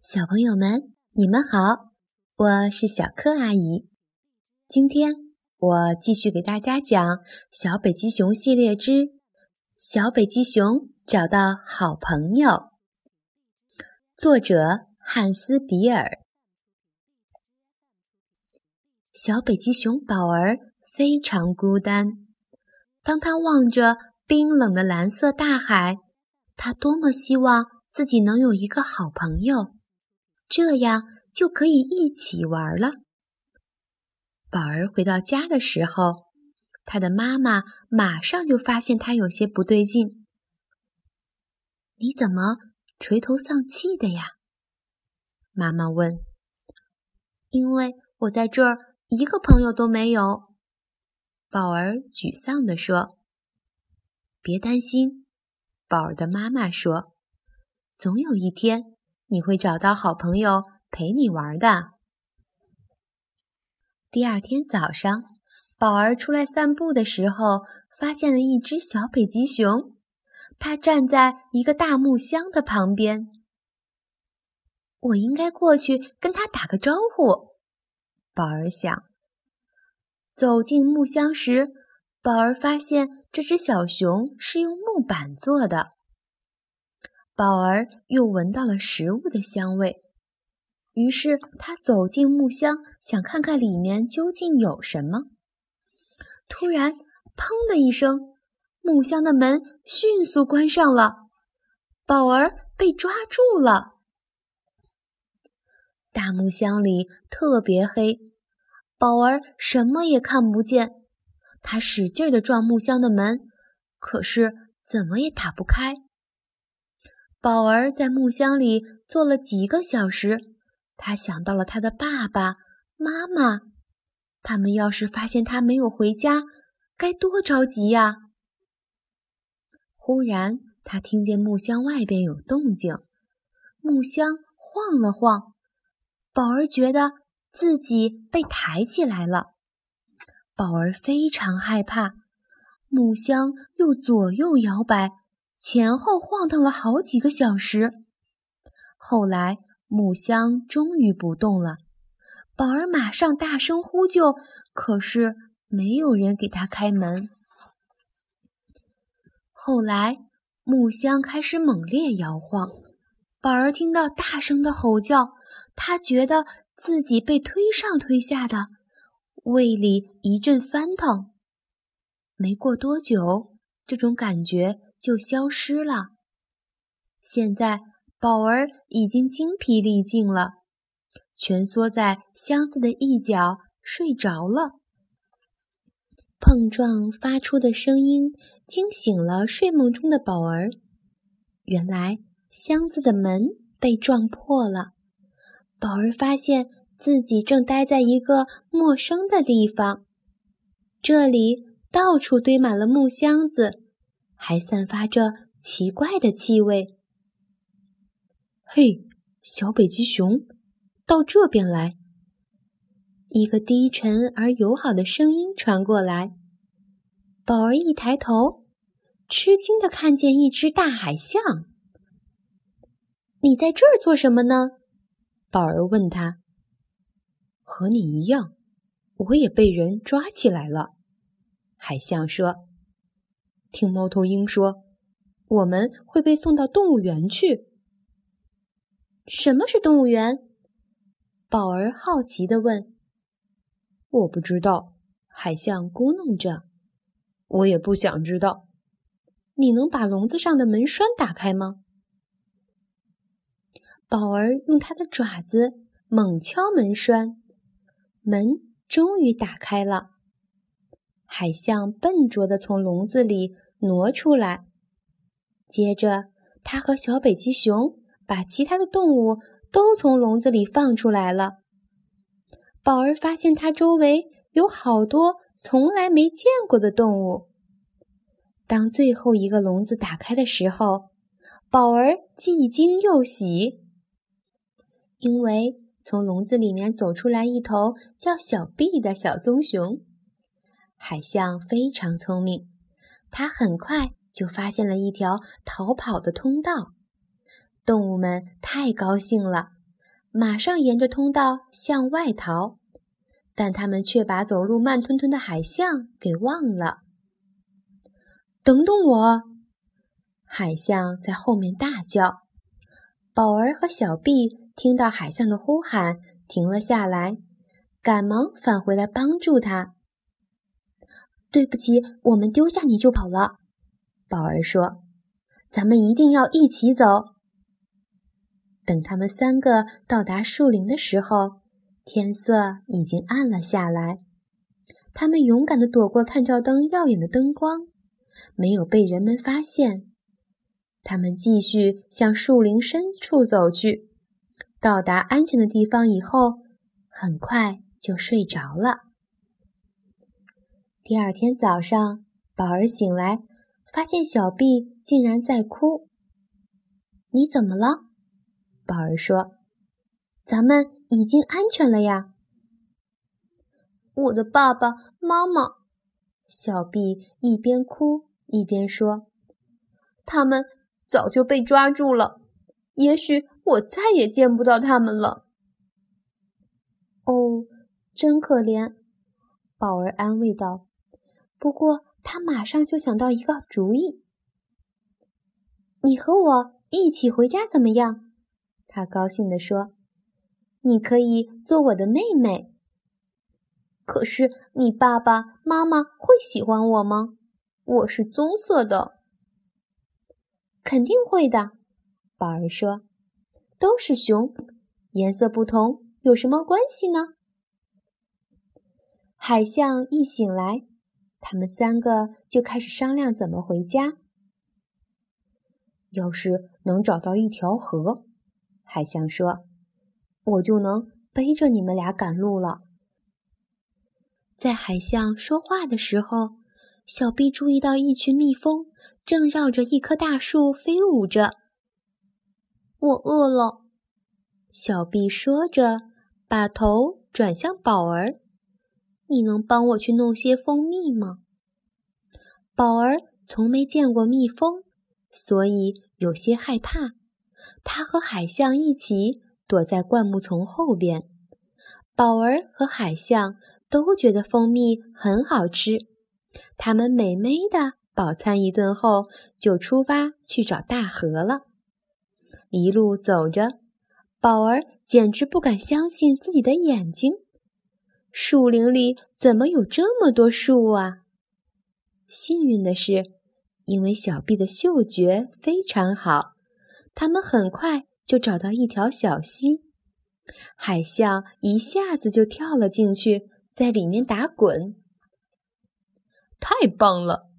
小朋友们，你们好，我是小柯阿姨。今天我继续给大家讲《小北极熊系列之小北极熊找到好朋友》，作者汉斯·比尔。小北极熊宝儿非常孤单，当他望着冰冷的蓝色大海，他多么希望自己能有一个好朋友。这样就可以一起玩了。宝儿回到家的时候，他的妈妈马上就发现他有些不对劲。“你怎么垂头丧气的呀？”妈妈问。“因为我在这儿一个朋友都没有。”宝儿沮丧地说。“别担心。”宝儿的妈妈说，“总有一天。”你会找到好朋友陪你玩的。第二天早上，宝儿出来散步的时候，发现了一只小北极熊，它站在一个大木箱的旁边。我应该过去跟它打个招呼，宝儿想。走进木箱时，宝儿发现这只小熊是用木板做的。宝儿又闻到了食物的香味，于是他走进木箱，想看看里面究竟有什么。突然，砰的一声，木箱的门迅速关上了，宝儿被抓住了。大木箱里特别黑，宝儿什么也看不见。他使劲地撞木箱的门，可是怎么也打不开。宝儿在木箱里坐了几个小时，他想到了他的爸爸妈妈，他们要是发现他没有回家，该多着急呀！忽然，他听见木箱外边有动静，木箱晃了晃，宝儿觉得自己被抬起来了。宝儿非常害怕，木箱又左右摇摆。前后晃荡了好几个小时，后来木箱终于不动了。宝儿马上大声呼救，可是没有人给他开门。后来木箱开始猛烈摇晃，宝儿听到大声的吼叫，他觉得自己被推上推下的，胃里一阵翻腾。没过多久，这种感觉。就消失了。现在宝儿已经精疲力尽了，蜷缩在箱子的一角睡着了。碰撞发出的声音惊醒了睡梦中的宝儿。原来箱子的门被撞破了。宝儿发现自己正待在一个陌生的地方，这里到处堆满了木箱子。还散发着奇怪的气味。嘿，小北极熊，到这边来！一个低沉而友好的声音传过来。宝儿一抬头，吃惊的看见一只大海象。“你在这儿做什么呢？”宝儿问他。“和你一样，我也被人抓起来了。”海象说。听猫头鹰说，我们会被送到动物园去。什么是动物园？宝儿好奇地问。我不知道，海象咕哝着。我也不想知道。你能把笼子上的门栓打开吗？宝儿用它的爪子猛敲门栓，门终于打开了。海象笨拙地从笼子里挪出来，接着他和小北极熊把其他的动物都从笼子里放出来了。宝儿发现它周围有好多从来没见过的动物。当最后一个笼子打开的时候，宝儿既惊又喜，因为从笼子里面走出来一头叫小 B 的小棕熊。海象非常聪明，它很快就发现了一条逃跑的通道。动物们太高兴了，马上沿着通道向外逃，但他们却把走路慢吞吞的海象给忘了。等等我！海象在后面大叫。宝儿和小碧听到海象的呼喊，停了下来，赶忙返回来帮助他。对不起，我们丢下你就跑了。宝儿说：“咱们一定要一起走。”等他们三个到达树林的时候，天色已经暗了下来。他们勇敢地躲过探照灯耀眼的灯光。没有被人们发现，他们继续向树林深处走去。到达安全的地方以后，很快就睡着了。第二天早上，宝儿醒来，发现小毕竟然在哭。“你怎么了？”宝儿说，“咱们已经安全了呀。”我的爸爸妈妈，小毕一边哭。一边说：“他们早就被抓住了，也许我再也见不到他们了。”哦，真可怜，宝儿安慰道。不过他马上就想到一个主意：“你和我一起回家怎么样？”他高兴地说：“你可以做我的妹妹。”可是你爸爸妈妈会喜欢我吗？我是棕色的，肯定会的。宝儿说：“都是熊，颜色不同有什么关系呢？”海象一醒来，他们三个就开始商量怎么回家。要是能找到一条河，海象说：“我就能背着你们俩赶路了。”在海象说话的时候。小碧注意到一群蜜蜂正绕着一棵大树飞舞着。我饿了，小碧说着，把头转向宝儿：“你能帮我去弄些蜂蜜吗？”宝儿从没见过蜜蜂，所以有些害怕。他和海象一起躲在灌木丛后边。宝儿和海象都觉得蜂蜜很好吃。他们美美的饱餐一顿后，就出发去找大河了。一路走着，宝儿简直不敢相信自己的眼睛：树林里怎么有这么多树啊！幸运的是，因为小碧的嗅觉非常好，他们很快就找到一条小溪。海象一下子就跳了进去，在里面打滚。太棒了！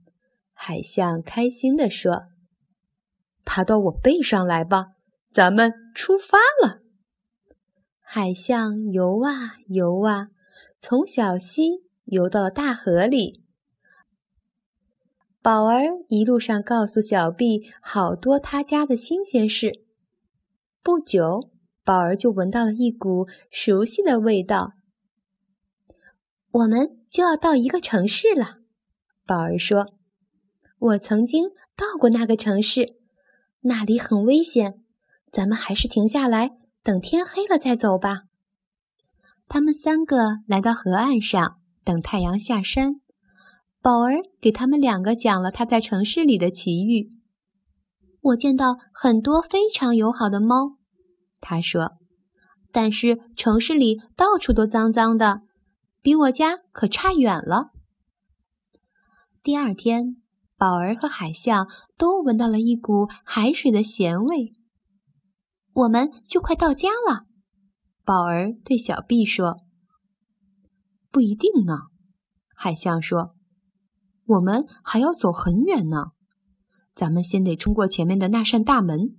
海象开心地说：“爬到我背上来吧，咱们出发了。”海象游啊游啊，从小溪游到了大河里。宝儿一路上告诉小碧好多他家的新鲜事。不久，宝儿就闻到了一股熟悉的味道。我们就要到一个城市了。宝儿说：“我曾经到过那个城市，那里很危险。咱们还是停下来，等天黑了再走吧。”他们三个来到河岸上，等太阳下山。宝儿给他们两个讲了他在城市里的奇遇。我见到很多非常友好的猫，他说，但是城市里到处都脏脏的，比我家可差远了。第二天，宝儿和海象都闻到了一股海水的咸味。我们就快到家了，宝儿对小碧说。不一定呢，海象说。我们还要走很远呢，咱们先得冲过前面的那扇大门。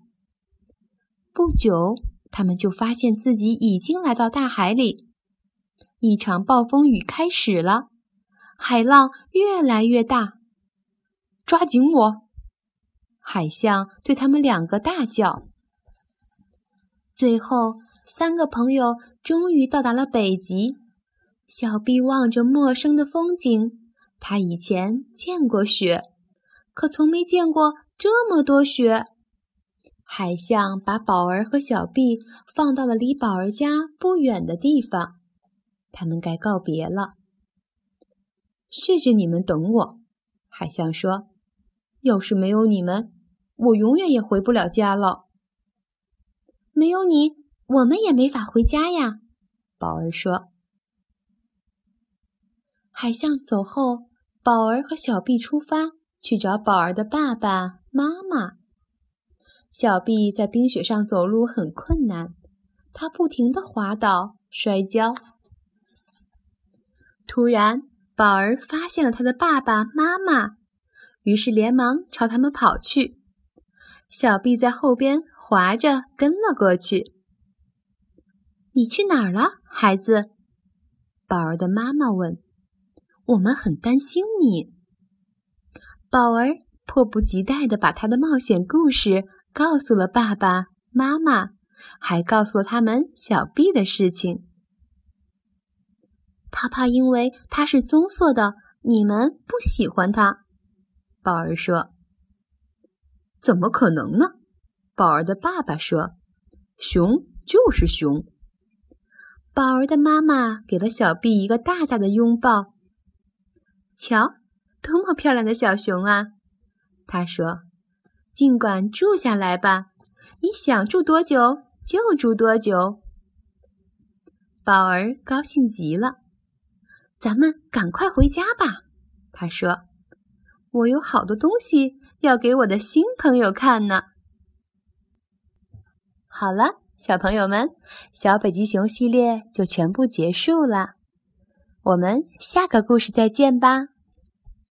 不久，他们就发现自己已经来到大海里，一场暴风雨开始了。海浪越来越大，抓紧我！海象对他们两个大叫。最后，三个朋友终于到达了北极。小碧望着陌生的风景，他以前见过雪，可从没见过这么多雪。海象把宝儿和小碧放到了离宝儿家不远的地方，他们该告别了。谢谢你们等我，海象说。要是没有你们，我永远也回不了家了。没有你，我们也没法回家呀。宝儿说。海象走后，宝儿和小毕出发去找宝儿的爸爸妈妈。小毕在冰雪上走路很困难，他不停地滑倒、摔跤。突然，宝儿发现了他的爸爸妈妈，于是连忙朝他们跑去。小毕在后边滑着跟了过去。“你去哪儿了，孩子？”宝儿的妈妈问。“我们很担心你。”宝儿迫不及待地把他的冒险故事。告诉了爸爸妈妈，还告诉了他们小 B 的事情。他怕因为他是棕色的，你们不喜欢他。宝儿说：“怎么可能呢？”宝儿的爸爸说：“熊就是熊。”宝儿的妈妈给了小 B 一个大大的拥抱。瞧，多么漂亮的小熊啊！他说。尽管住下来吧，你想住多久就住多久。宝儿高兴极了，咱们赶快回家吧。他说：“我有好多东西要给我的新朋友看呢。”好了，小朋友们，小北极熊系列就全部结束了。我们下个故事再见吧。